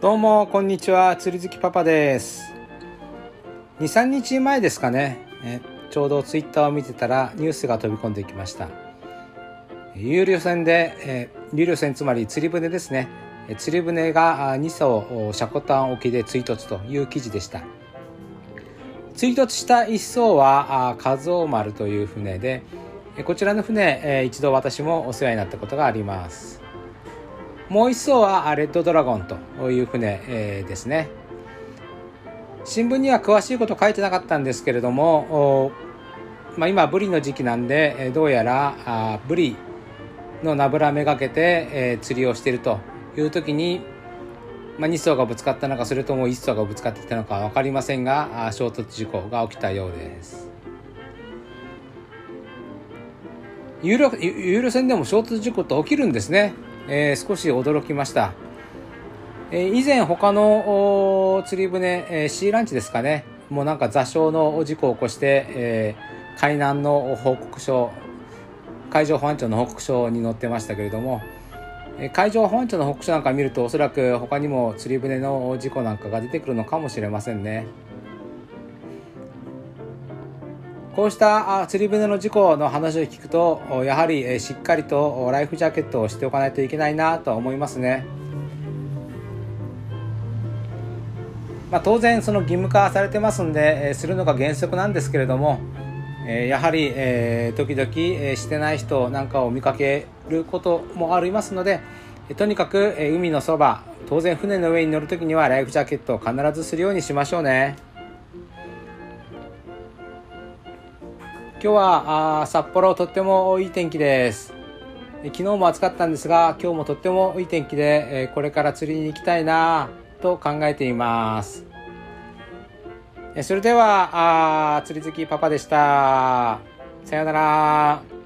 どうもこんにちは。釣り好きパパです。23日前ですかね。えちょうどツイッターを見てたらニュースが飛び込んできました。有料船で、え有料船つまり釣り船ですね。釣り船が2艘シャコタン沖で追突という記事でした。追突した1艘は和夫丸という船でこちらの船一度私もお世話になったことがあります。もう一艘はレッドドラゴンという船、えー、ですね。新聞には詳しいこと書いてなかったんですけれども、まあ、今ブリの時期なんでどうやらあブリのナブラめがけて、えー、釣りをしているという時に、まあ、2艘がぶつかったのかそれとも1艘がぶつかってきたのか分かりませんが衝突事故が起きたようです。有料船でも衝突事故って起きるんですね。えー、少し驚きました。えー、以前他の釣り船、えー、シーランチですかね、もうなんか座礁の事故を起こして、えー、海難の報告書、海上保安庁の報告書に載ってましたけれども、海上保安庁の報告書なんか見るとおそらく他にも釣り船の事故なんかが出てくるのかもしれませんね。こうした釣り船の事故の話を聞くとやはりしっかりとライフジャケットをしておかないといけないなと思いますね。まあ、当然その義務化されてますんでするのが原則なんですけれどもやはり時々してない人なんかを見かけることもありますのでとにかく海のそば当然船の上に乗る時にはライフジャケットを必ずするようにしましょうね。今日はあ札幌とってもいい天気です。昨日も暑かったんですが今日もとってもいい天気で、えこれから釣りに行きたいなと考えています。それではあ釣り好きパパでした。さようなら。